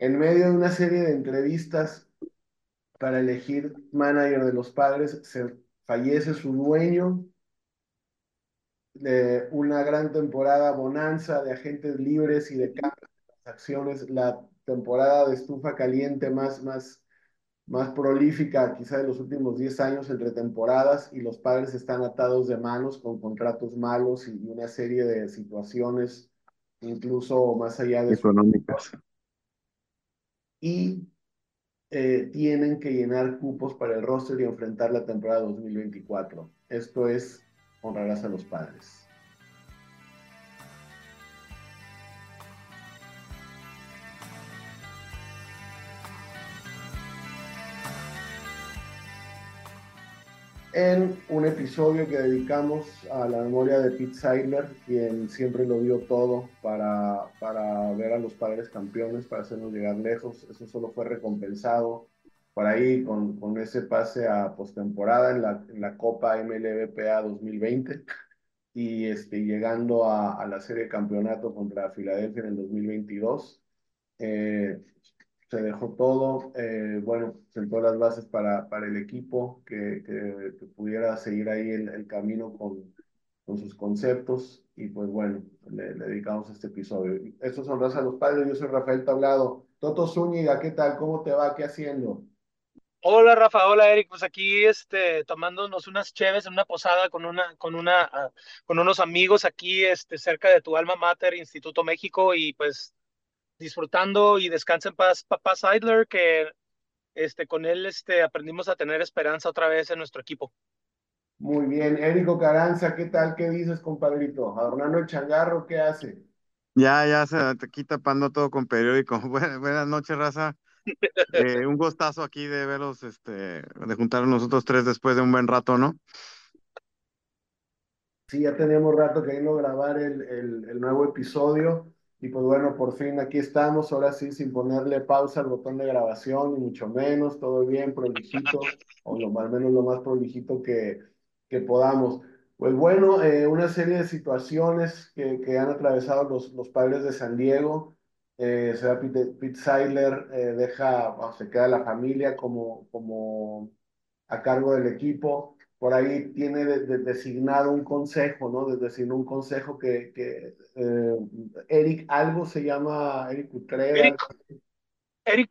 en medio de una serie de entrevistas para elegir manager de los padres, se fallece su dueño, de una gran temporada bonanza de agentes libres y de cambios de transacciones, la temporada de estufa caliente más, más, más prolífica quizá de los últimos 10 años entre temporadas y los padres están atados de manos con contratos malos y una serie de situaciones incluso más allá de económicas. Y eh, tienen que llenar cupos para el roster y enfrentar la temporada 2024. Esto es honrarás a los padres. En un episodio que dedicamos a la memoria de Pete Seidler, quien siempre lo dio todo para, para ver a los padres campeones, para hacernos llegar lejos. Eso solo fue recompensado por ahí con, con ese pase a postemporada en la, Copa MLBPA 2020 y este, llegando a, a la serie de campeonato contra Filadelfia en el 2022. Eh, se dejó todo, eh, bueno, sentó las bases para, para el equipo que, que, pudiera seguir ahí el, el camino con, con, sus conceptos y pues bueno, le, dedicamos este episodio. Estos son Raza los Padres, yo soy Rafael Tablado. Toto Zúñiga, ¿qué tal? ¿Cómo te va? ¿Qué haciendo? Hola Rafa, hola Eric, pues aquí este, tomándonos unas cheves en una posada con una, con una, uh, con unos amigos aquí este, cerca de tu alma mater, Instituto México, y pues disfrutando y descansa en paz papá Seidler, que este, con él este, aprendimos a tener esperanza otra vez en nuestro equipo. Muy bien, Érico Caranza, ¿qué tal? ¿Qué dices, compadrito? Adornando el changarro, ¿qué hace? Ya, ya se aquí tapando todo con periódico. Buenas, noches, raza. Eh, un gustazo aquí de verlos, este, de juntar nosotros tres después de un buen rato, ¿no? Sí, ya teníamos rato queriendo grabar el, el, el nuevo episodio. Y pues bueno, por fin aquí estamos, ahora sí, sin ponerle pausa al botón de grabación, ni mucho menos, todo bien, prolijito, o lo, al menos lo más prolijito que, que podamos. Pues bueno, eh, una serie de situaciones que, que han atravesado los, los padres de San Diego. Eh, se va Pete, Pete Seiler, eh, deja, se queda la familia como, como a cargo del equipo por ahí tiene designado un consejo, ¿no? Designó un consejo que, que eh, Eric, algo se llama, Eric Utrera. Eric, Eric.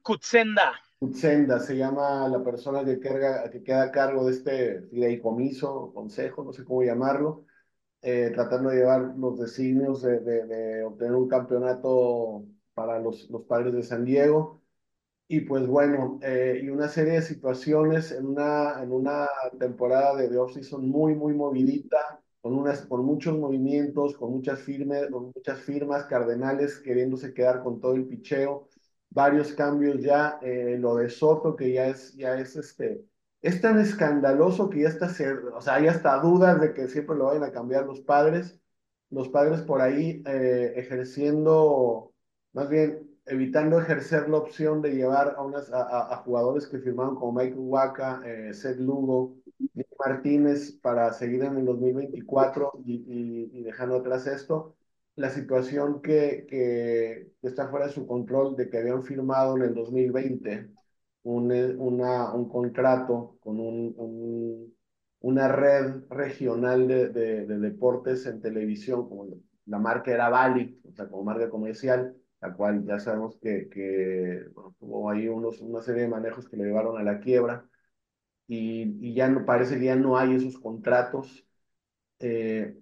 Kutzenda se llama la persona que, carga, que queda a cargo de este fideicomiso, consejo, no sé cómo llamarlo, eh, tratando de llevar los designios de, de, de, obtener un campeonato para los, los padres de San Diego. Y pues bueno, eh, y una serie de situaciones en una, en una temporada de, de off-season muy, muy movidita, con, unas, con muchos movimientos, con muchas, firmes, con muchas firmas cardenales queriéndose quedar con todo el picheo, varios cambios ya, eh, lo de Soto que ya es, ya es este, es tan escandaloso que ya está, o sea, hay hasta dudas de que siempre lo vayan a cambiar los padres, los padres por ahí eh, ejerciendo, más bien evitando ejercer la opción de llevar a, unas, a, a jugadores que firmaron como Michael Waka, eh, Seth Lugo, Nick Martínez para seguir en el 2024 y, y, y, dejando atrás esto, la situación que, que, está fuera de su control de que habían firmado en el 2020 un, una, un contrato con un, un, una red regional de, de, de, deportes en televisión, como la marca era Bali, o sea, como marca comercial, la cual ya sabemos que, que bueno, tuvo ahí unos, una serie de manejos que le llevaron a la quiebra y, y ya no parece que ya no hay esos contratos. Eh,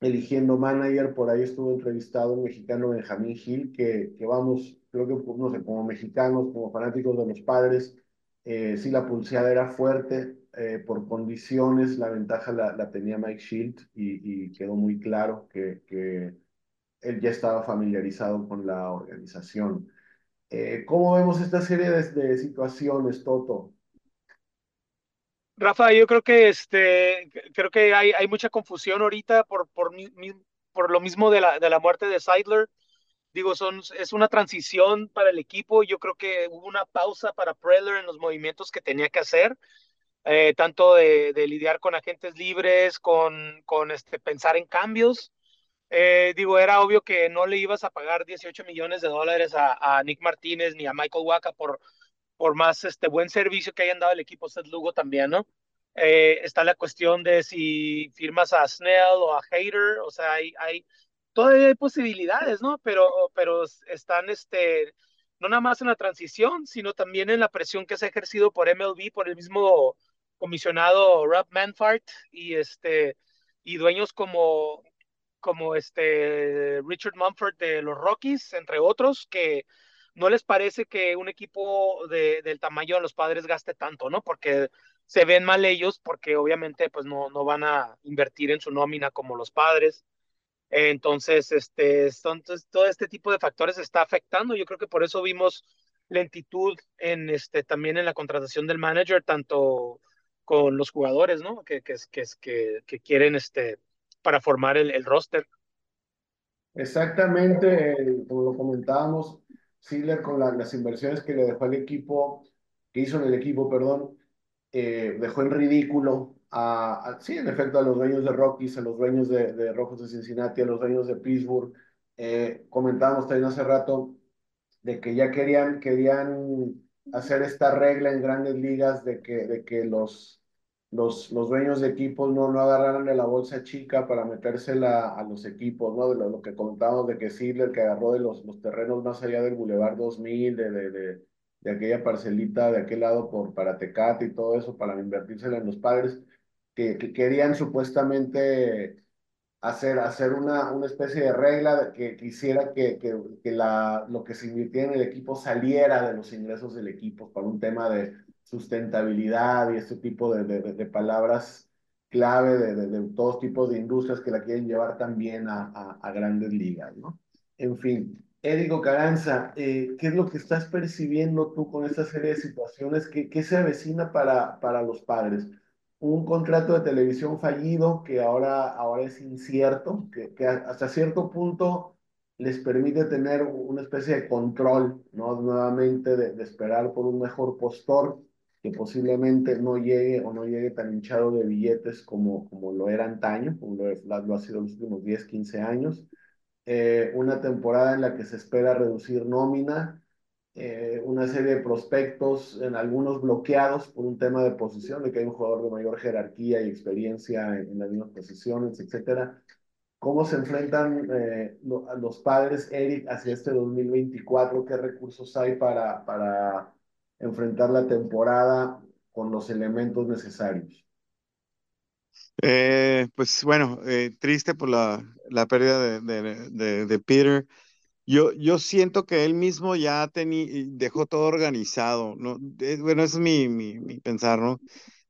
eligiendo manager, por ahí estuvo entrevistado un mexicano Benjamín Gil, que, que vamos, creo que no sé, como mexicanos, como fanáticos de los padres, eh, sí la pulseada era fuerte, eh, por condiciones la ventaja la, la tenía Mike Shield y, y, quedó muy claro que, que él ya estaba familiarizado con la organización. Eh, ¿Cómo vemos esta serie de, de, situaciones, Toto? Rafa, yo creo que este, creo que hay, hay mucha confusión ahorita por, por, por lo mismo de la, de la muerte de Seidler. Digo, son, es una transición para el equipo. Yo creo que hubo una pausa para Preller en los movimientos que tenía que hacer, eh, tanto de, de, lidiar con agentes libres, con, con este, pensar en cambios Eh, digo, era obvio que no le ibas a pagar 18 millones de dólares a, a Nick Martínez ni a Michael Waka por, por más este buen servicio que hayan dado el equipo Seth Lugo también, ¿no? Eh, está la cuestión de si firmas a Snell o a Hater, o sea, hay, hay todavía hay posibilidades, ¿no? Pero, pero están, este, no nada más en la transición, sino también en la presión que se ha ejercido por MLB, por el mismo comisionado Rob Manfart y este y dueños como como este Richard Mumford de los Rockies, entre otros, que no les parece que un equipo de, del tamaño de los padres gaste tanto, ¿no? Porque se ven mal ellos, porque obviamente pues no, no van a invertir en su nómina como los padres. Entonces, este, entonces, todo este tipo de factores está afectando. Yo creo que por eso vimos lentitud en este, también en la contratación del manager, tanto con los jugadores, ¿no? Que, que, que, que, que quieren este, para formar el, el roster. Exactamente, eh, como lo comentábamos, Ziegler con la, las inversiones que le dejó al equipo, que hizo en el equipo, perdón, eh, dejó en ridículo a, a, sí, en efecto, a los dueños de Rockies, a los dueños de, de Rojos de Cincinnati, a los dueños de Pittsburgh. Eh, comentábamos también hace rato de que ya querían, querían hacer esta regla en grandes ligas de que, de que los, los, los dueños de equipos no, no agarraran de la bolsa chica para metérsela a los equipos, ¿no? De lo, lo que comentábamos de que Sidler, que agarró de los, los terrenos más allá del Boulevard 2000, de, de, de, de aquella parcelita de aquel lado por, para Tecate y todo eso, para invertírsela en los padres, que, que querían supuestamente hacer, hacer una, una especie de regla que quisiera que, que, que la, lo que se invirtiera en el equipo saliera de los ingresos del equipo para un tema de sustentabilidad y este tipo de, de, de palabras clave de, de, todos tipos de industrias que la quieren llevar también a, a, a grandes ligas, ¿no? En fin, Érico Caranza, eh, ¿qué es lo que estás percibiendo tú con esta serie de situaciones? ¿Qué, qué se avecina para, para los padres? Un contrato de televisión fallido que ahora, ahora es incierto, que, que hasta cierto punto les permite tener una especie de control, ¿no? Nuevamente de, de esperar por un mejor postor que posiblemente no llegue o no llegue tan hinchado de billetes como, como lo era antaño, como lo, ha sido los últimos 10, 15 años. Eh, una temporada en la que se espera reducir nómina, eh, una serie de prospectos, en algunos bloqueados por un tema de posición, de que hay un jugador de mayor jerarquía y experiencia en, en las mismas posiciones, etcétera. ¿Cómo se enfrentan eh, lo, los padres, Eric, hacia este 2024? ¿Qué recursos hay para, para enfrentar la temporada con los elementos necesarios? Eh, pues bueno, eh, triste por la, la pérdida de, de, de, de, Peter. Yo, yo siento que él mismo ya tení, dejó todo organizado, ¿no? Eh, bueno, eso es mi, mi, mi, pensar, ¿no?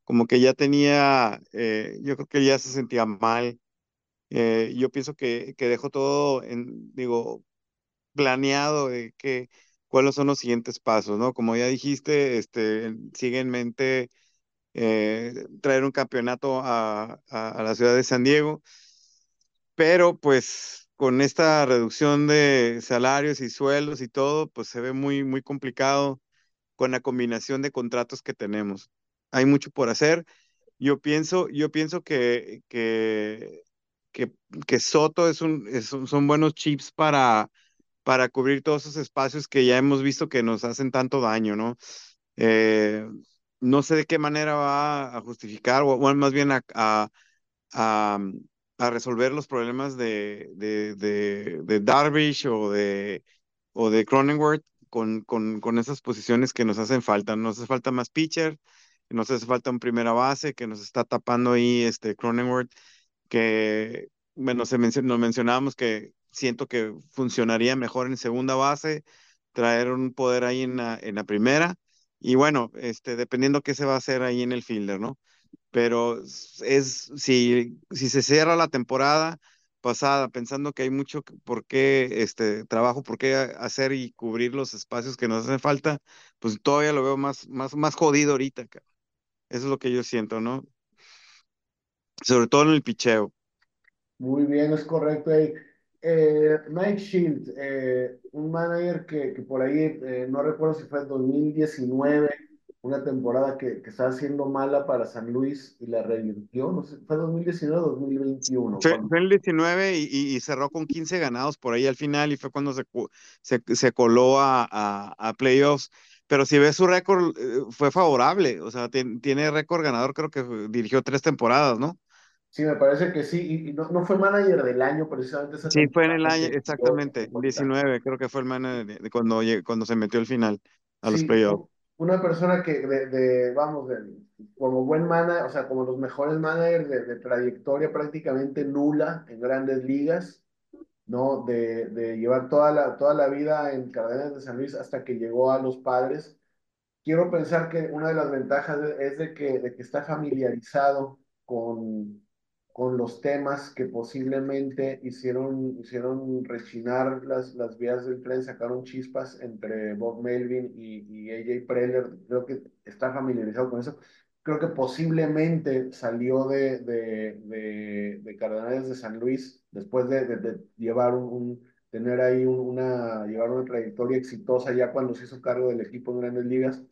Como que ya tenía, eh, yo creo que ya se sentía mal. yo pienso que, que dejó todo, en, digo, planeado que cuáles son los siguientes pasos, ¿no? Como ya dijiste, este, sigue en mente eh, traer un campeonato a, a, a, la ciudad de San Diego, pero pues con esta reducción de salarios y sueldos y todo, pues se ve muy, muy complicado con la combinación de contratos que tenemos. Hay mucho por hacer. Yo pienso, yo pienso que, que, que, que Soto es un, es, son buenos chips para, para cubrir todos esos espacios que ya hemos visto que nos hacen tanto daño, ¿no? Eh, no sé de qué manera va a justificar, o más bien a, a, a, a resolver los problemas de, de, de, de, Darvish o de, o de Cronenworth con, con, con esas posiciones que nos hacen falta. Nos hace falta más pitcher, nos hace falta un primera base que nos está tapando ahí este Cronenworth, que, bueno, se menc nos mencionábamos que siento que funcionaría mejor en segunda base, traer un poder ahí en la, en la primera y bueno, este, dependiendo qué se va a hacer ahí en el fielder, ¿no? Pero es, si, si se cierra la temporada pasada pensando que hay mucho por qué, este, trabajo, por qué hacer y cubrir los espacios que nos hacen falta, pues todavía lo veo más, más, más jodido ahorita, Eso es lo que yo siento, ¿no? Sobre todo en el picheo. Muy bien, es correcto. Eh, Mike Shield, eh, un manager que, que, por ahí, eh, no recuerdo si fue en 2019, una temporada que, que estaba siendo mala para San Luis y la revirtió, no sé, fue 2019 o 2021. Fue, fue en el 19 y, y, cerró con 15 ganados por ahí al final y fue cuando se, se, se coló a, a, a, playoffs. Pero si ves su récord, eh, fue favorable, o sea, tiene, tiene récord ganador, creo que dirigió tres temporadas, ¿no? Sí, me parece que sí, y no, no fue manager del año precisamente. Esa sí, fue en el año, exactamente, 19, creo que fue el manager de, cuando, cuando se metió al final a los sí, playoffs una persona que, de, de vamos, de, como buen manager, o sea, como los mejores managers de, de, trayectoria prácticamente nula en grandes ligas, ¿no? De, de llevar toda la, toda la vida en Cardenas de San Luis hasta que llegó a los padres. Quiero pensar que una de las ventajas es de que, de que está familiarizado con, con los temas que posiblemente hicieron, hicieron rechinar las, las vías del tren, sacaron chispas entre Bob Melvin y, y AJ Preller, creo que está familiarizado con eso. Creo que posiblemente salió de, de, de, de Cardenales de San Luis después de, de llevar un, un, tener ahí una, llevar una trayectoria exitosa ya cuando se hizo cargo del equipo en grandes ligas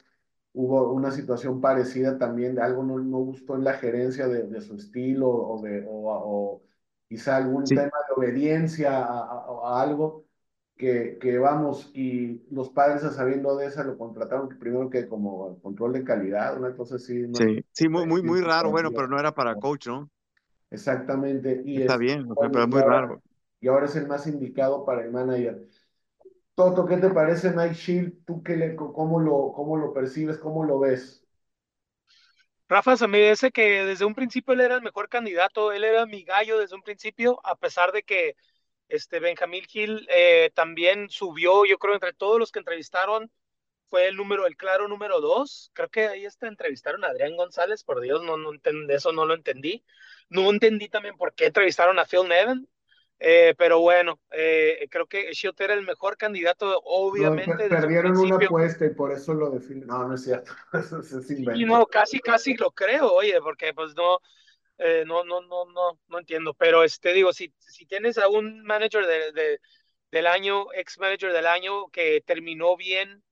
hubo una situación parecida también, algo no, no gustó en la gerencia de, de su estilo o, de, o, o quizá algún sí. tema de obediencia a, a, a, algo que, que vamos, y los padres sabiendo de eso lo contrataron primero que como control de calidad, una cosa así. ¿no? Sí, sí, muy, muy, muy raro, bueno, pero no era para coach, ¿no? Exactamente. Y Está es, bien, pero es muy raro. Y ahora es el más indicado para el manager. Toto, ¿qué te parece Mike Shield? ¿Tú qué le, cómo, lo, cómo lo percibes? ¿Cómo lo ves? Rafa, se me dice que desde un principio él era el mejor candidato, él era mi gallo desde un principio, a pesar de que este Benjamín Gil eh, también subió, yo creo, entre todos los que entrevistaron, fue el número, el claro número dos. Creo que ahí está, entrevistaron a Adrián González, por Dios, no, no entendí, eso no lo entendí. No entendí también por qué entrevistaron a Phil Nevin. Eh, pero bueno, eh, creo que Shield era el mejor candidato, obviamente. No, perdieron una apuesta y por eso lo definen. No, no es cierto. Y no, casi, casi lo creo, oye, porque pues no, eh, no, no, no, no, no entiendo. Pero este digo, si, si tienes a un manager de, de, del año, ex manager del año, que terminó bien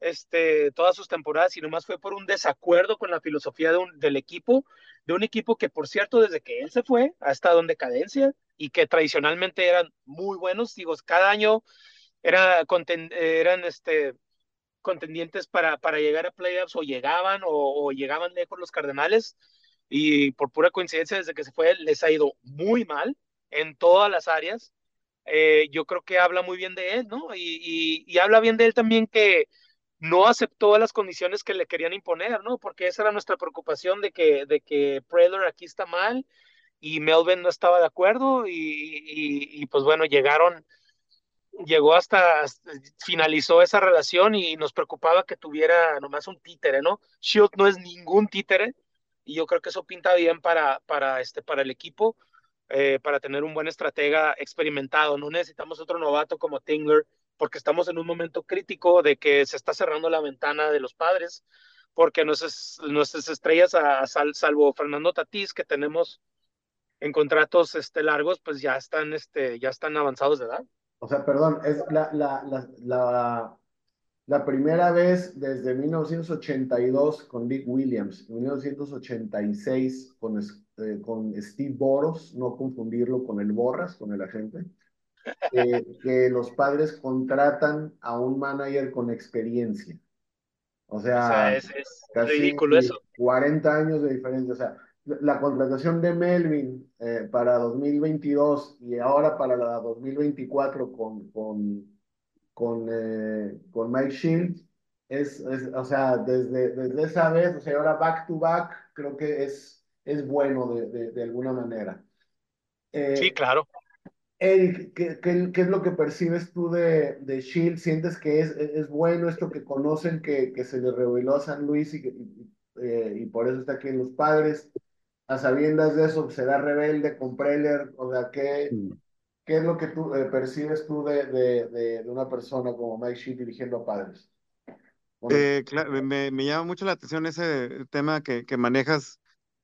este, todas sus temporadas y nomás fue por un desacuerdo con la filosofía de un, del equipo, de un equipo que, por cierto, desde que él se fue, ha estado en decadencia y que tradicionalmente eran muy buenos. Digo, cada año era, eran este, contendientes para, para llegar a playoffs o llegaban o, o, llegaban lejos los Cardenales y por pura coincidencia desde que se fue les ha ido muy mal en todas las áreas. Eh, yo creo que habla muy bien de él, ¿no? Y, y, y habla bien de él también que no aceptó las condiciones que le querían imponer, ¿no? Porque esa era nuestra preocupación de que, de que Preller aquí está mal y Melvin no estaba de acuerdo y, y, y, pues bueno, llegaron, llegó hasta, finalizó esa relación y nos preocupaba que tuviera nomás un títere, ¿no? Shield no es ningún títere y yo creo que eso pinta bien para, para, este, para el equipo, eh, para tener un buen estratega experimentado. No necesitamos otro novato como Tingler porque estamos en un momento crítico de que se está cerrando la ventana de los padres, porque nuestras, nuestras estrellas, a, a sal, salvo Fernando Tatís, que tenemos en contratos este, largos, pues ya están, este, ya están avanzados de edad. O sea, perdón, es la, la, la, la, la primera vez desde 1982 con Dick Williams, 1986 con, eh, con Steve Boros, no confundirlo con el Borras, con el agente, eh, que los padres contratan a un manager con experiencia. O sea, o sea es, es casi ridículo eso. 40 años de diferencia. O sea, la contratación de Melvin eh, para 2022 y ahora para la 2024 con, con, con, eh, con Mike Shields, es, es, o sea, desde, desde esa vez, o sea, ahora back to back, creo que es, es bueno de, de, de alguna manera. Eh, sí, claro. Eric, ¿qué, qué, qué es lo que percibes tú de, de Shield? ¿Sientes que es, es bueno esto que conocen, que, que se le reveló a San Luis y, y, y por eso está aquí en los padres? A sabiendas de eso, será rebelde con Preller, o sea, ¿qué. ¿qué es lo que tú eh, percibes tú de, de, de, de, una persona como Mike Shea dirigiendo a padres? Eh, claro, me, me, llama mucho la atención ese tema que, que manejas,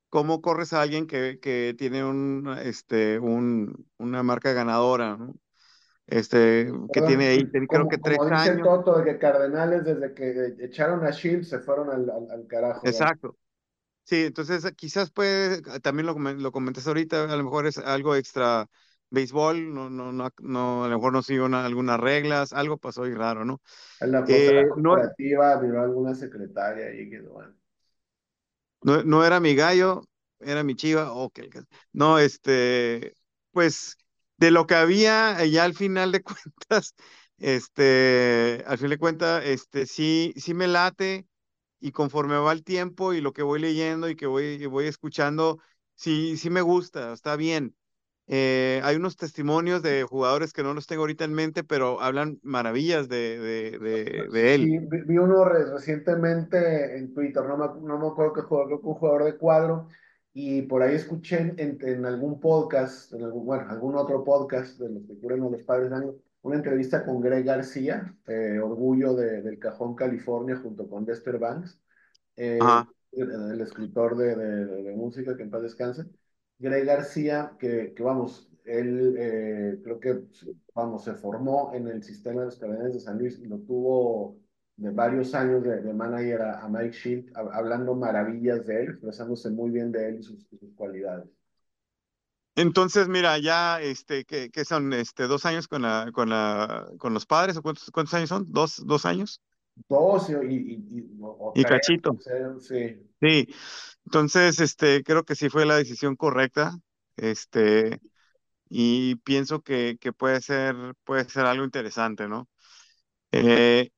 cómo corres a alguien que, que tiene un, este, un, una marca ganadora, ¿no? este, que tiene ahí, creo como, que tres como dice años. Toto, de que Cardenales desde que echaron a Shield se fueron al, al, al carajo. Exacto. Sí, entonces quizás puede, también lo, lo comentas ahorita, a lo mejor es algo extra béisbol, no, no, no, no, a lo mejor no siguió algunas reglas, algo pasó y raro, ¿no? En la eh, corporativa no, alguna secretaria ahí que bueno. No, no era mi gallo, era mi chiva, ok. No, este, pues de lo que había, eh, ya al final de cuentas, este, al fin de cuentas, este, sí, sí me late y conforme va el tiempo y lo que voy leyendo y que voy, voy escuchando, sí, sí me gusta, está bien. Eh, hay unos testimonios de jugadores que no los tengo ahorita en mente, pero hablan maravillas de, de, de, él. Vi uno recientemente en Twitter, no me, no me acuerdo qué jugador, creo que un jugador de cuadro, y por ahí escuché en, algún podcast, en algún, bueno, algún otro podcast de los que cubren los padres de año, una entrevista con Greg García, eh, orgullo de, del Cajón California, junto con Dexter Banks, eh, el, escritor de, de, música, que en paz descanse. Greg García, que, que vamos, él eh, creo que, vamos, se formó en el sistema de los Cardenales de San Luis y lo tuvo de varios años de, manager a, Mike Shield, hablando maravillas de él, expresándose muy bien de él y sus, sus cualidades. Entonces, mira, ya, este, ¿qué, qué son, este, dos años con la, con la, con los padres? ¿O cuántos, cuántos años son? ¿Dos, dos años? Dos y, y, y, y cachito. Sí. Sí. Entonces, este, creo que sí fue la decisión correcta. Este, y pienso que, que puede ser, puede ser algo interesante, ¿no? Eh,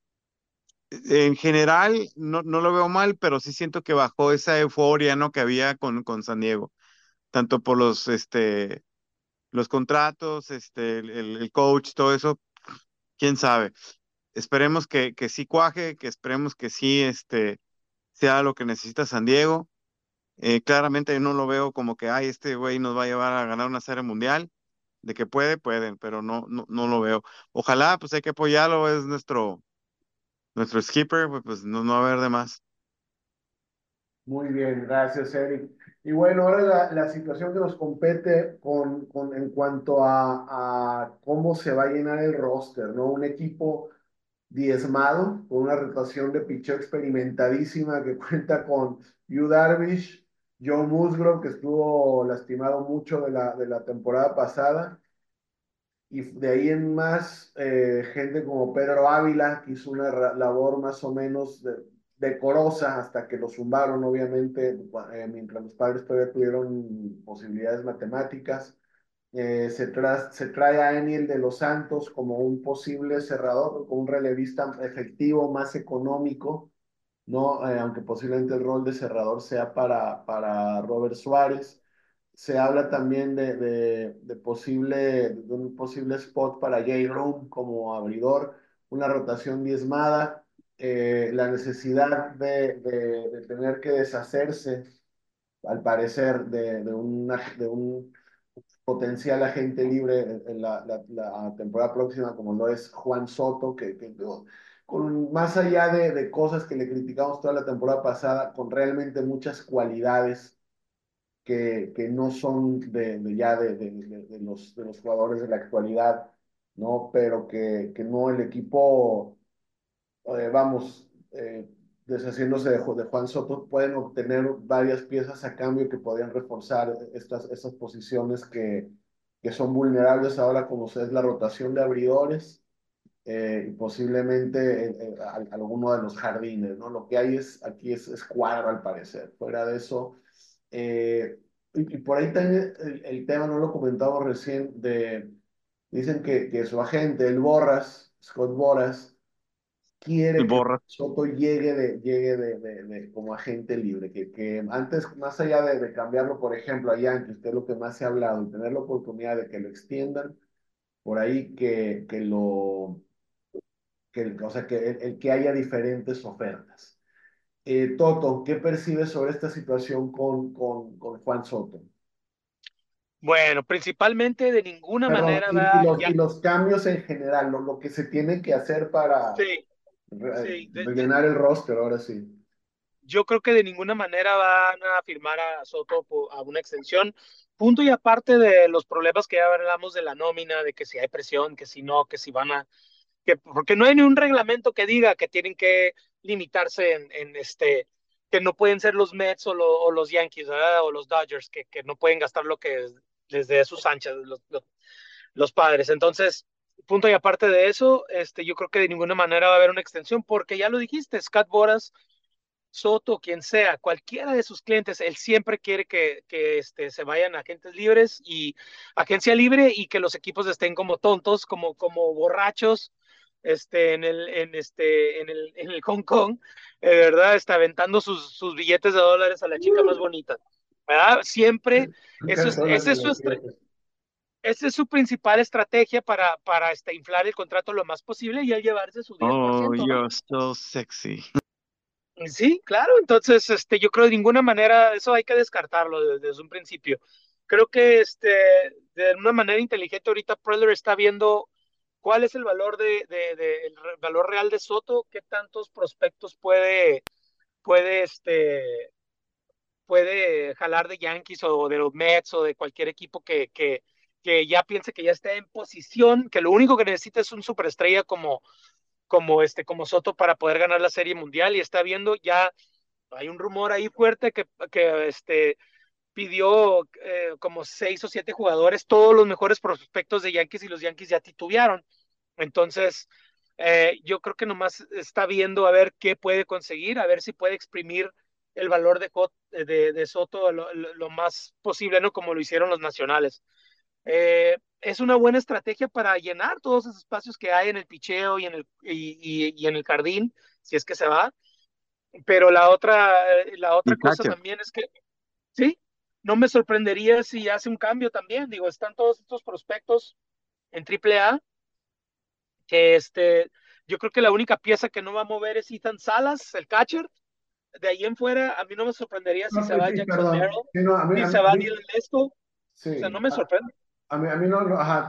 en general, no, no lo veo mal, pero sí siento que bajó esa euforia, ¿no? Que había con, con San Diego tanto por los, este, los contratos, este, el, el coach, todo eso, quién sabe. Esperemos que, que sí cuaje, que esperemos que sí este, sea lo que necesita San Diego. Eh, claramente yo no lo veo como que, ay, este güey nos va a llevar a ganar una serie mundial. De que puede, pueden, pero no, no, no lo veo. Ojalá, pues hay que apoyarlo, es nuestro, nuestro skipper, pues, pues no, no va a haber de más. Muy bien, gracias, Eric. Y bueno, ahora la, la situación que nos compete con, con, en cuanto a, a, cómo se va a llenar el roster, ¿no? Un equipo diezmado, con una rotación de picheo experimentadísima que cuenta con Yu Darvish, Joe Musgrove, que estuvo lastimado mucho de la, de la temporada pasada, y de ahí en más, eh, gente como Pedro Ávila, que hizo una labor más o menos de, decorosa hasta que lo zumbaron, obviamente, eh, mientras los padres todavía tuvieron posibilidades matemáticas. Eh, se, trae a Eniel de los Santos como un posible cerrador, como un relevista efectivo, más económico, ¿no? Eh, aunque posiblemente el rol de cerrador sea para, para Robert Suárez. Se habla también de, de, de posible, de un posible spot para Jay Room como abridor, una rotación diezmada eh, la necesidad de, de, tener que deshacerse, al parecer, de, de, una, de un potencial agente libre en la, la, temporada próxima, como lo es Juan Soto, que, que con más allá de, de, cosas que le criticamos toda la temporada pasada, con realmente muchas cualidades que, que no son de, de, de, los, de los jugadores de la actualidad, ¿no? Pero que, que no el equipo eh, vamos, eh, deshaciéndose de, de, Juan Soto, pueden obtener varias piezas a cambio que podrían reforzar estas, estas posiciones que, que son vulnerables ahora, como es la rotación de abridores eh, y posiblemente alguno de los jardines, ¿no? Lo que hay es, aquí es, es cuadro al parecer. Fuera de eso, y, por ahí también el, el, tema, no lo comentamos recién, de, dicen que, que su agente, el Borras, Scott Borras, quiere que Soto llegue de, llegue de, de, como agente libre, que, que antes, más allá de, cambiarlo, por ejemplo, a Yankees, que es lo que más se ha hablado, y tener la oportunidad de que lo extiendan, por ahí que, que lo, que, o sea, que el, que haya diferentes ofertas. Eh, Toto, ¿qué percibes sobre esta situación con, con, con Juan Soto? Bueno, principalmente de ninguna manera. Y, los, cambios en general, lo, lo, que se tiene que hacer para, sí, rellenar el roster, ahora sí. yo creo que de ninguna manera van a firmar a Soto a una extensión. Punto y aparte de los problemas que ya hablamos de la nómina, de que si hay presión, que si no, que si van a... Que, porque no hay ni un reglamento que diga que tienen que limitarse en, en este que no pueden ser los Mets o, o los Yankees o los Dodgers que, que, no pueden gastar lo que les dé sus anchas los, los, los, padres entonces punto y aparte de eso este yo creo que de ninguna manera va a haber una extensión porque ya lo dijiste Scott Boras Soto, quien sea, cualquiera de sus clientes, él siempre quiere que, que este, se vayan agentes libres y agencia libre y que los equipos estén como tontos, como, como borrachos, este, en el, en este, en el, en el Hong Kong, eh, ¿verdad? Está aventando sus, sus billetes de dólares a la chica más bonita, ¿verdad? Siempre, eso es, ese es su, esa es su principal estrategia para, para este, inflar el contrato lo más posible y al llevarse su 10%. Oh, you're so sexy. Sí, claro, entonces este, yo creo de ninguna manera eso hay que descartarlo desde, un principio. Creo que este, de una manera inteligente ahorita Preller está viendo cuál es el valor de, de, de, el valor real de Soto, qué tantos prospectos puede, puede, este, puede jalar de Yankees o de los Mets o de cualquier equipo que, que, que ya piense que ya está en posición, que lo único que necesita es un superestrella como, como este, como Soto para poder ganar la Serie Mundial y está viendo ya, hay un rumor ahí fuerte que, que este, pidió eh, como seis o siete jugadores, todos los mejores prospectos de Yankees y los Yankees ya titubearon. Entonces, eh, yo creo que nomás está viendo a ver qué puede conseguir, a ver si puede exprimir el valor de, de, Soto lo, lo, más posible, ¿no? Como lo hicieron los nacionales. Eh, es una buena estrategia para llenar todos esos espacios que hay en el picheo y en el, y, y, en el jardín, si es que se va. Pero la otra, eh, la otra cosa también es que, sí, no me sorprendería si hace un cambio también. Digo, están todos estos prospectos en AAA, que este, yo creo que la única pieza que no va a mover es Ethan Salas, el catcher. De ahí en fuera, a mí no me sorprendería si se va Jackson Merrill, si se va Dylan Lesko. O sea, no me sorprende. A mí, a mí no, no, ajá,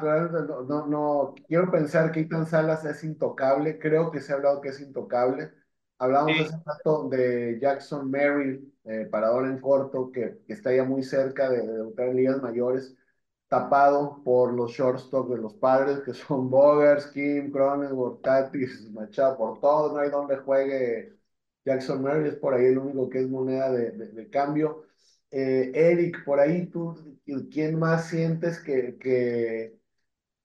no, no, quiero pensar que Ethan Salas es intocable, creo que se ha hablado que es intocable. Hablamos sí. hace rato de Jackson Merrill, eh, parador en corto, que, que, está ya muy cerca de, de debutar en ligas mayores, tapado por los shortstop de los padres, que son Bogers, Kim, Cronenworth, Tatis, Machado, por todos, no hay donde juegue Jackson Merrill, es por ahí el único que es moneda de, de, de cambio. Eh, Eric, por ahí tú, ¿quién más sientes que, que,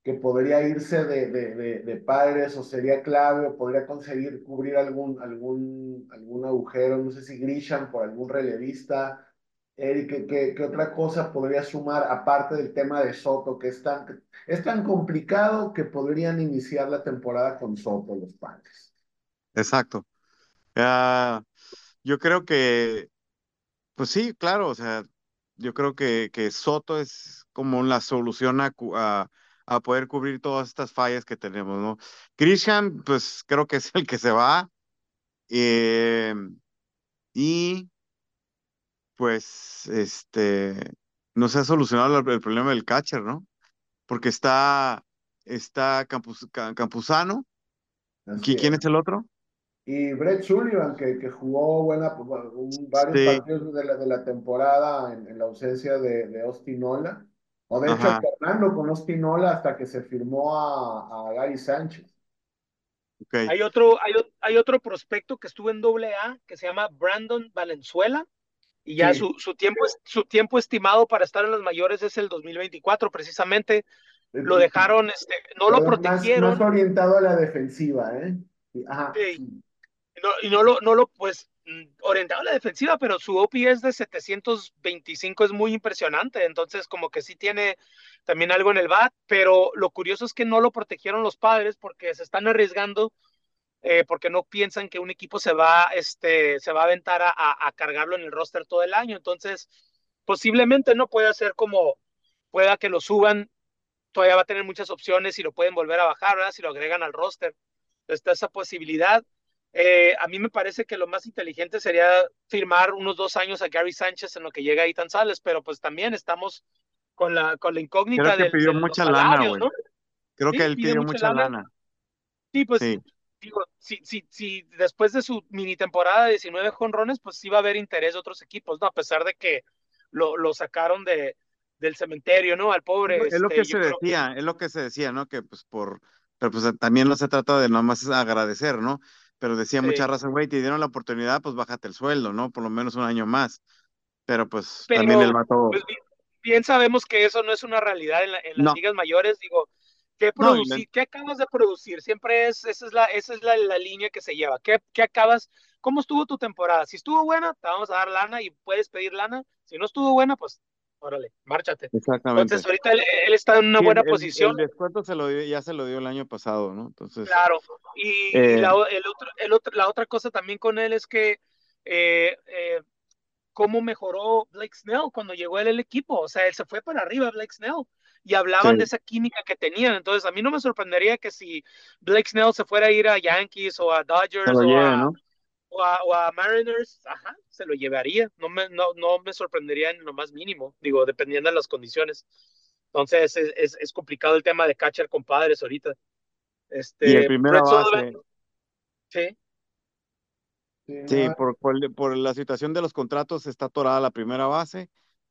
que podría irse de, de, de, padres o sería clave o podría conseguir cubrir algún, algún, algún agujero? No sé si Grisham por algún relevista. Eric, ¿qué, ¿qué, otra cosa podría sumar aparte del tema de Soto, que es tan, es tan complicado que podrían iniciar la temporada con Soto los padres? Exacto. Uh, yo creo que pues sí, claro, o sea, yo creo que, que Soto es como la solución a, a, a, poder cubrir todas estas fallas que tenemos, ¿no? Grisham, pues creo que es el que se va. Eh, y pues, este, no se ha solucionado el, el, problema del catcher, ¿no? Porque está, está Campus, Campuzano. ¿Quién es el otro? Y Brett Sullivan, que, que jugó buena, un, varios sí. partidos de la, de la temporada en, en la ausencia de, de Ostinola. O de hecho, Fernando con Ostinola hasta que se firmó a, a Gary Sánchez. Okay. Hay, otro, hay, hay, otro prospecto que estuvo en doble A que se llama Brandon Valenzuela. Y ya sí. su, su, tiempo, su tiempo estimado para estar en los mayores es el 2024, precisamente. Lo dejaron, este, no Pero lo protegieron. Más, más orientado a la defensiva, ¿eh? Ajá. Sí no, y no lo, no lo, pues, mm, orientado a la defensiva, pero su OPS de 725 es muy impresionante, entonces como que sí tiene también algo en el bat, pero lo curioso es que no lo protegieron los padres porque se están arriesgando, eh, porque no piensan que un equipo se va, este, se va a aventar a, a, cargarlo en el roster todo el año, entonces posiblemente no puede ser como, pueda que lo suban, todavía va a tener muchas opciones y lo pueden volver a bajar, ¿verdad? Si lo agregan al roster, está esa posibilidad eh, a mí me parece que lo más inteligente sería firmar unos dos años a Gary Sánchez en lo que llega Ethan Sales, pero pues también estamos con la, con la incógnita Creo que pidió mucha lana, güey. ¿no? Creo sí, que él pidió, mucha, mucha lana. lana. Sí, pues sí. digo, si, si, si después de su mini temporada de 19 jonrones, pues sí va a haber interés de otros equipos, ¿no? A pesar de que lo, lo sacaron de, del cementerio, ¿no? Al pobre. Es lo que se decía, es lo que se decía, ¿no? Que pues por, pero pues también no se trata de nomás agradecer, ¿no? Pero decía mucha razón, güey, te dieron la oportunidad, pues bájate el sueldo, ¿no? Por lo menos un año más. Pero pues también el vato. Pues, bien sabemos que eso no es una realidad en, las ligas mayores, digo. ¿Qué, producir, ¿Qué acabas de producir? Siempre es, esa es la, esa es la, la línea que se lleva. ¿Qué, ¿Qué acabas? ¿Cómo estuvo tu temporada? Si estuvo buena, te vamos a dar lana y puedes pedir lana. Si no estuvo buena, pues órale, márchate. Exactamente. Entonces, ahorita él, está en una buena posición. El descuento se lo ya se lo dio el año pasado, ¿no? Entonces. Claro. Y, eh, la, el otro, el otro, la otra cosa también con él es que eh, eh, cómo mejoró Blake Snell cuando llegó él el equipo. O sea, él se fue para arriba, Blake Snell. Y hablaban de esa química que tenían. Entonces, a mí no me sorprendería que si Blake Snell se fuera a ir a Yankees o a Dodgers o a, ¿no? O a, Mariners, ajá, se lo llevaría. No me, no, no me sorprendería en lo más mínimo, digo, dependiendo de las condiciones. Entonces es, es, complicado el tema de catcher con padres ahorita. Este, y el primera base. Sí. Sí, por, por, la situación de los contratos está atorada la primera base,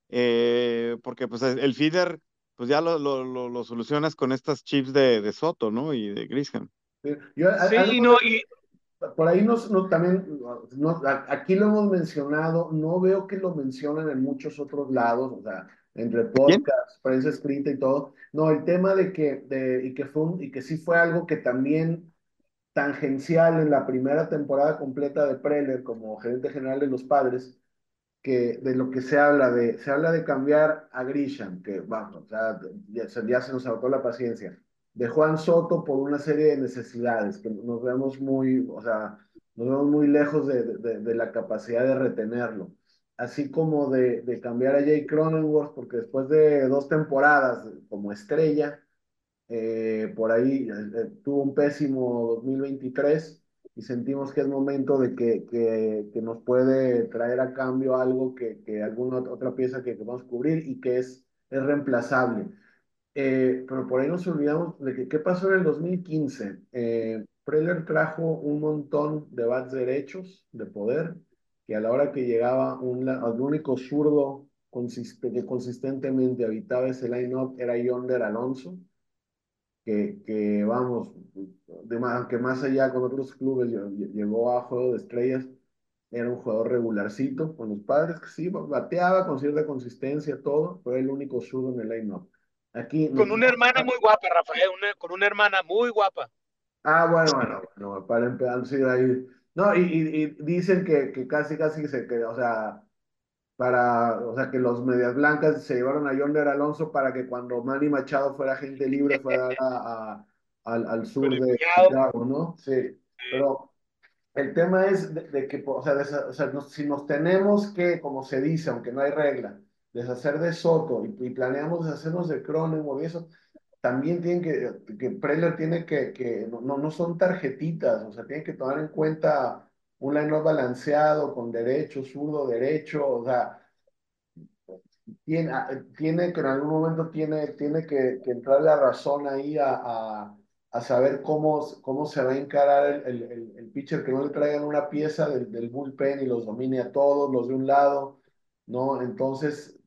eh, porque pues el feeder, pues ya lo, lo, lo, solucionas con estas chips de, de, Soto, ¿no? Y de Grisham. Sí, sí no, y, por ahí no, también, no, aquí lo hemos mencionado, no veo que lo mencionen en muchos otros lados, o sea, entre podcasts, prensa escrita y todo. No, el tema de que, de, y que fue y que sí fue algo que también tangencial en la primera temporada completa de Preller como gerente general de los padres, que de lo que se habla de, se habla de cambiar a Grisham, que vamos, o sea, ya, ya se nos agotó la paciencia de Juan Soto por una serie de necesidades, que nos vemos muy, o sea, nos vemos muy lejos de, de, la capacidad de retenerlo. Así como de, de, cambiar a Jay Cronenworth, porque después de dos temporadas como estrella, eh, por ahí eh, eh, tuvo un pésimo 2023 y sentimos que es momento de que, que, que nos puede traer a cambio algo que, que alguna otra pieza que, que vamos a cubrir y que es, es reemplazable. Eh, pero por ahí nos olvidamos de que qué pasó en el 2015. Eh, Preller trajo un montón de bats derechos de poder, que a la hora que llegaba un, el único zurdo que consistentemente habitaba ese line-up era Yonder Alonso, que, que vamos, de más, que más allá con otros clubes llegó a Juego de Estrellas, era un jugador regularcito con los padres, que sí, bateaba con cierta consistencia, todo, pero era el único zurdo en el line-up. Aquí, con una hermana muy guapa, Rafael, con una hermana muy guapa. Ah, bueno, bueno, bueno para empezar, ahí. No, y, y, dicen que, que, casi, casi se que, o sea, para, o sea, que los medias blancas se llevaron a Yonder Alonso para que cuando Manny Machado fuera gente libre fuera a, al, al, sur de Chicago, ¿no? Sí, pero el tema es de, que, o sea, o sea si nos tenemos que, como se dice, aunque no hay regla, deshacer de Soto y, planeamos deshacernos de Cronenworth y eso, también tienen que, que Preller tiene que, que no, no son tarjetitas, o sea, tiene que tomar en cuenta un line balanceado con derecho, zurdo, derecho, o sea, tiene, tiene que en algún momento tiene, tiene que, que entrar la razón ahí a, a, a, saber cómo, cómo se va a encarar el, el, el, pitcher, que no le traigan una pieza del, del bullpen y los domine a todos, los de un lado, ¿no? Entonces,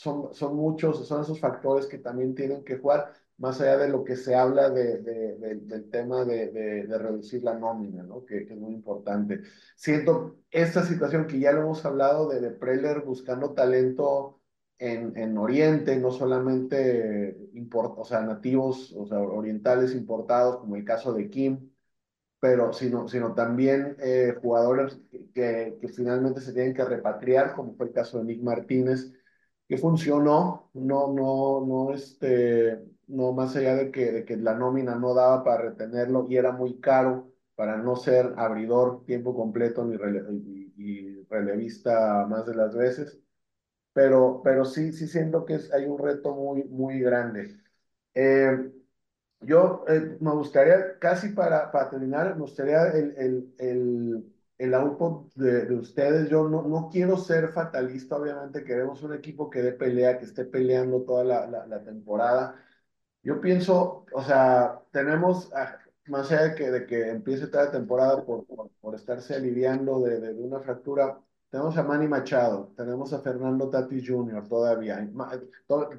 son, son muchos, son esos factores que también tienen que jugar, más allá de lo que se habla de, del tema de, reducir la nómina, ¿no? Que, es muy importante. Siento esta situación que ya lo hemos hablado de, de Preller buscando talento en, en Oriente, no solamente import, o sea, nativos, o sea, orientales importados, como el caso de Kim, pero sino, sino también eh, jugadores que, que, finalmente se tienen que repatriar, como fue el caso de Nick Martínez, que funcionó, no, no, no, este, no más allá de que, de que la nómina no daba para retenerlo y era muy caro para no ser abridor tiempo completo ni relevista más de las veces, pero, pero sí, sí siento que hay un reto muy, muy grande. Eh, yo eh, me gustaría, casi para, para terminar, me gustaría el, el, el el output de, de, ustedes. Yo no, no quiero ser fatalista, obviamente queremos un equipo que dé pelea, que esté peleando toda la, la, temporada. Yo pienso, o sea, tenemos, más allá de que, de que empiece toda temporada por, por, estarse aliviando de, de, una fractura, tenemos a Manny Machado, tenemos a Fernando Tatis Jr. todavía,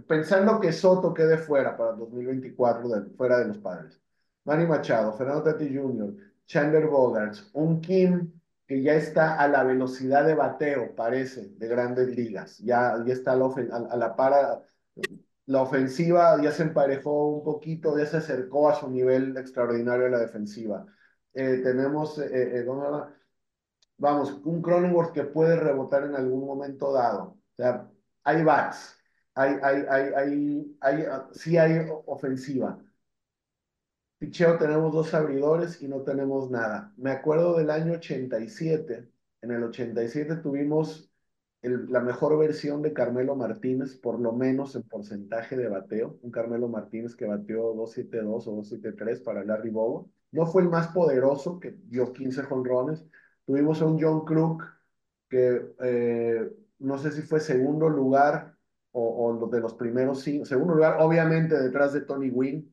pensando que Soto quede fuera para 2024, de, fuera de los padres. Manny Machado, Fernando Tatis Jr., Chandler Bogarts, un Kim que ya está a la velocidad de bateo, parece, de grandes ligas. Ya, ya está a la, a, la para, la ofensiva ya se emparejó un poquito, ya se acercó a su nivel extraordinario de la defensiva. Eh, tenemos, eh, eh, vamos, un Cronenworth que puede rebotar en algún momento dado. O sea, hay bats, hay, hay, hay, hay, hay, sí hay ofensiva. Picheo tenemos dos abridores y no tenemos nada. Me acuerdo del año 87. En el 87 tuvimos la mejor versión de Carmelo Martínez, por lo menos en porcentaje de bateo. Un Carmelo Martínez que bateó 2.72 o 2.73 para Larry Bobo. No fue el más poderoso, que dio 15 jonrones. Tuvimos a un John Crook que eh, no sé si fue segundo lugar o, o de los primeros cinco. Segundo lugar, obviamente, detrás de Tony Wynn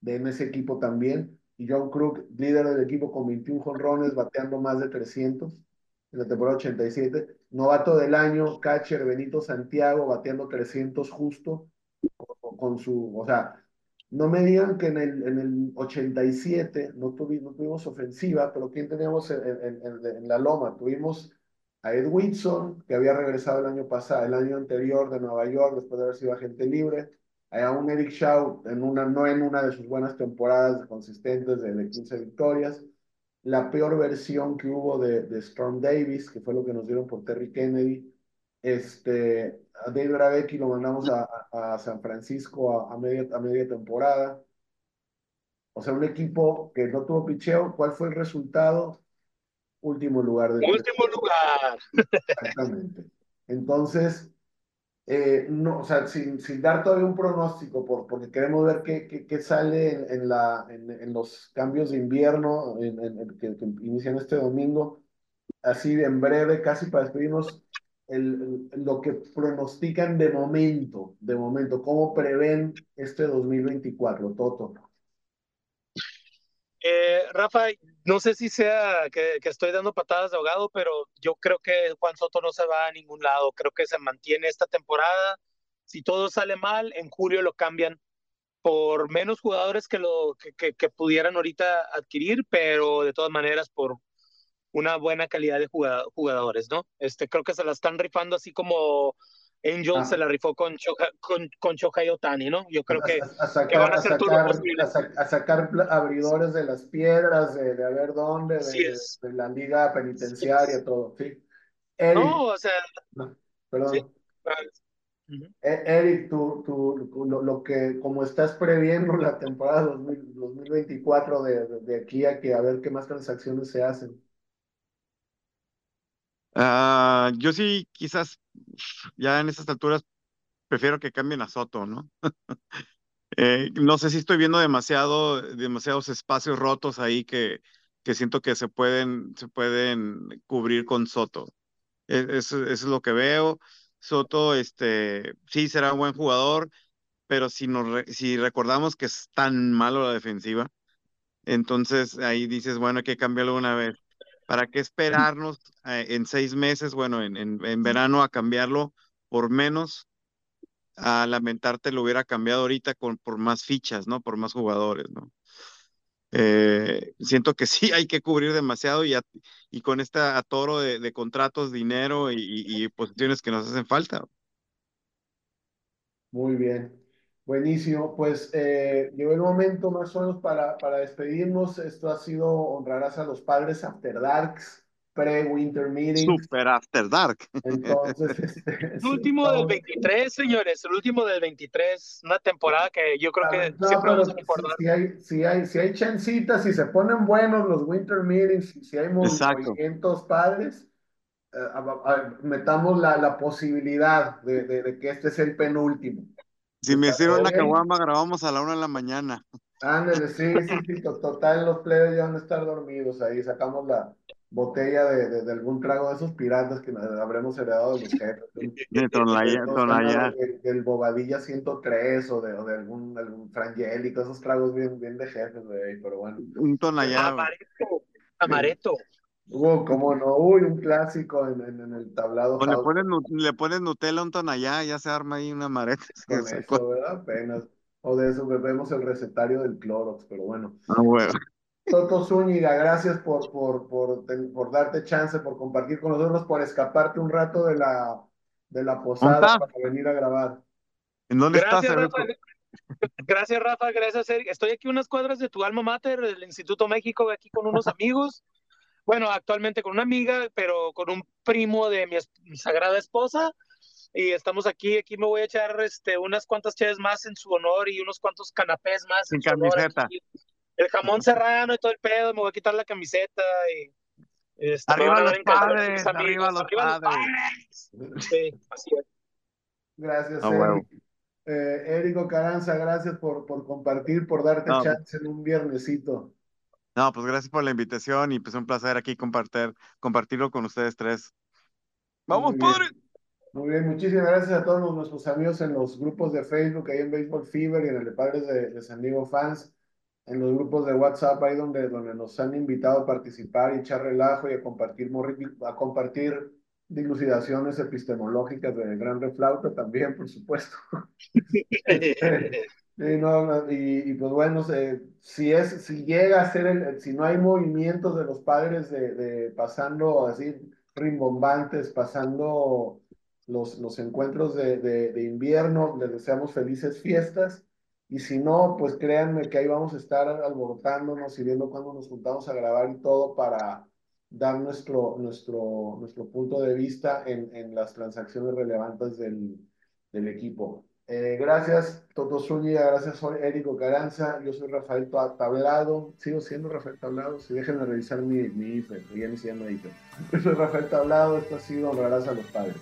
de en ese equipo también. Y John Crook, líder del equipo con 21 jonrones, bateando más de 300 en la temporada 87. Novato del año, catcher Benito Santiago, bateando 300 justo con, su, o sea, no me digan que en el, en el 87 no, tuvimos, no tuvimos ofensiva, pero ¿quién teníamos en, en, en, la loma? Tuvimos a Ed Whitson, que había regresado el año pasado, el año anterior de Nueva York, después de haber sido agente libre a un Eric Shaw en una, no en una de sus buenas temporadas consistentes de, 15 victorias. La peor versión que hubo de, de, Storm Davis, que fue lo que nos dieron por Terry Kennedy. Este, a Dave Gravecki lo mandamos a, a, San Francisco a, media, a media temporada. O sea, un equipo que no tuvo picheo. ¿Cuál fue el resultado? Último lugar. De Último lugar. Exactamente. Entonces, eh, no, o sea, sin, sin, dar todavía un pronóstico, por, porque queremos ver qué, qué, sale en, la, en, en, los cambios de invierno que, inician este domingo, así en breve, casi para despedirnos, el, lo que pronostican de momento, de momento, cómo prevén este 2024, Toto. Eh, Rafa, no sé si sea que, estoy dando patadas de ahogado, pero yo creo que Juan Soto no se va a ningún lado. Creo que se mantiene esta temporada. Si todo sale mal, en julio lo cambian por menos jugadores que, lo, que, que, pudieran ahorita adquirir, pero de todas maneras por una buena calidad de jugadores, ¿no? Este, creo que se la están rifando así como Angel se la rifó con, con, con Shohei Otani, ¿no? Yo creo que, a, sacar, van a, hacer todo lo. A, sacar abridores de las piedras, de, de a ver dónde, de, de, la liga penitenciaria, todo, sí. no, o sea... perdón. E, Eric, tú, tú lo, lo, que, como estás previendo la temporada 2024 de, de, aquí a que a ver qué más transacciones se hacen. Uh, yo sí, quizás ya en estas alturas prefiero que cambien a Soto, ¿no? eh, no sé si estoy viendo demasiado, demasiados espacios rotos ahí que, que siento que se pueden, se pueden cubrir con Soto. E, eso, es lo que veo. Soto, este, sí será un buen jugador, pero si, nos, si recordamos que es tan malo la defensiva, entonces ahí dices, bueno, hay que cambiarlo una vez. ¿Para qué esperarnos eh, en seis meses, bueno, en, en, verano a cambiarlo por menos? A lamentarte lo hubiera cambiado ahorita con, por más fichas, ¿no? Por más jugadores, ¿no? Eh, siento que sí hay que cubrir demasiado y, y con este atoro de, de contratos, dinero y, y, posiciones que nos hacen falta. Muy bien. Buenísimo, pues eh, llegó el momento más o menos para, para despedirnos. Esto ha sido Honrarás a los Padres After Darks, pre-Winter Meeting. Super After Dark. Entonces, este, el último del 23, señores, el último del 23, una temporada que yo creo que no, siempre vamos a recordar. Si, hay, si, hay, si hay chancitas, si se ponen buenos los Winter Meetings, si hay movimientos padres, eh, metamos la, la posibilidad de, de, de que este sea el penúltimo. Si me hicieron la caguama, grabamos a la una de la mañana. Ándale, sí, sí, sí, total, los plebes ya van a estar dormidos ahí, sacamos la, botella de, de, algún trago de esos piratas que habremos heredado de los jefes. De Tonaya, Del Bobadilla 103 o de, o de algún, algún frangélico, esos tragos bien, bien de jefes, güey, pero bueno. Un Tonaya. Amareto. Amareto. Hubo, como no, uy, un clásico en, en, el tablado. O le pones, le pones Nutella a un Tonayá, ya se arma ahí una mareta. Con eso, ¿verdad? Apenas. O de eso bebemos el recetario del Clorox, pero bueno. Ah, bueno. Toto Zúñiga, gracias por, por, por, por, darte chance, por compartir con nosotros, por escaparte un rato de la, de la posada para venir a grabar. ¿En dónde gracias, estás? Rafa. Gracias, Rafa. Gracias, Eric. Estoy aquí unas cuadras de tu alma mater, del Instituto México, aquí con unos amigos. Bueno, actualmente con una amiga, pero con un primo de mi, sagrada esposa. Y estamos aquí, aquí me voy a echar este, unas cuantas chaves más en su honor y unos cuantos canapés más. Sin camiseta el jamón serrano y todo el pedo, me voy a quitar la camiseta y este, arriba, los padres, arriba, los padres, Sí, así es. Gracias, oh, eh, Érico Caranza, gracias por, por compartir, por darte chance en un viernesito. No, pues gracias por la invitación y pues un placer aquí compartir, compartirlo con ustedes tres. ¡Vamos, padre! Muy bien, muchísimas gracias a todos nuestros amigos en los grupos de Facebook, ahí en Baseball Fever y en el de Padres de, de San Diego Fans en los grupos de WhatsApp, ahí donde, donde nos han invitado a participar y echar relajo y a compartir, a compartir dilucidaciones epistemológicas de Gran Reflauta también, por supuesto. y, no, y, pues bueno, si, es, si llega a ser, el, si no hay movimientos de los padres de, pasando así rimbombantes, pasando los, los encuentros de, de, de invierno, les deseamos felices fiestas y si no, pues créanme que ahí vamos a estar alborotándonos y viendo cuándo nos juntamos a grabar y todo para dar nuestro, nuestro, nuestro punto de vista en, en las transacciones relevantes del, del equipo. Eh, gracias, Toto Zúñiga, gracias, soy Érico Caranza, yo soy Rafael Tablado, sigo siendo Rafael Tablado, si déjenme revisar mi, mi IFE, ya ni se llama. Yo soy Rafael Tablado, esto ha sido Honrarás a los Padres.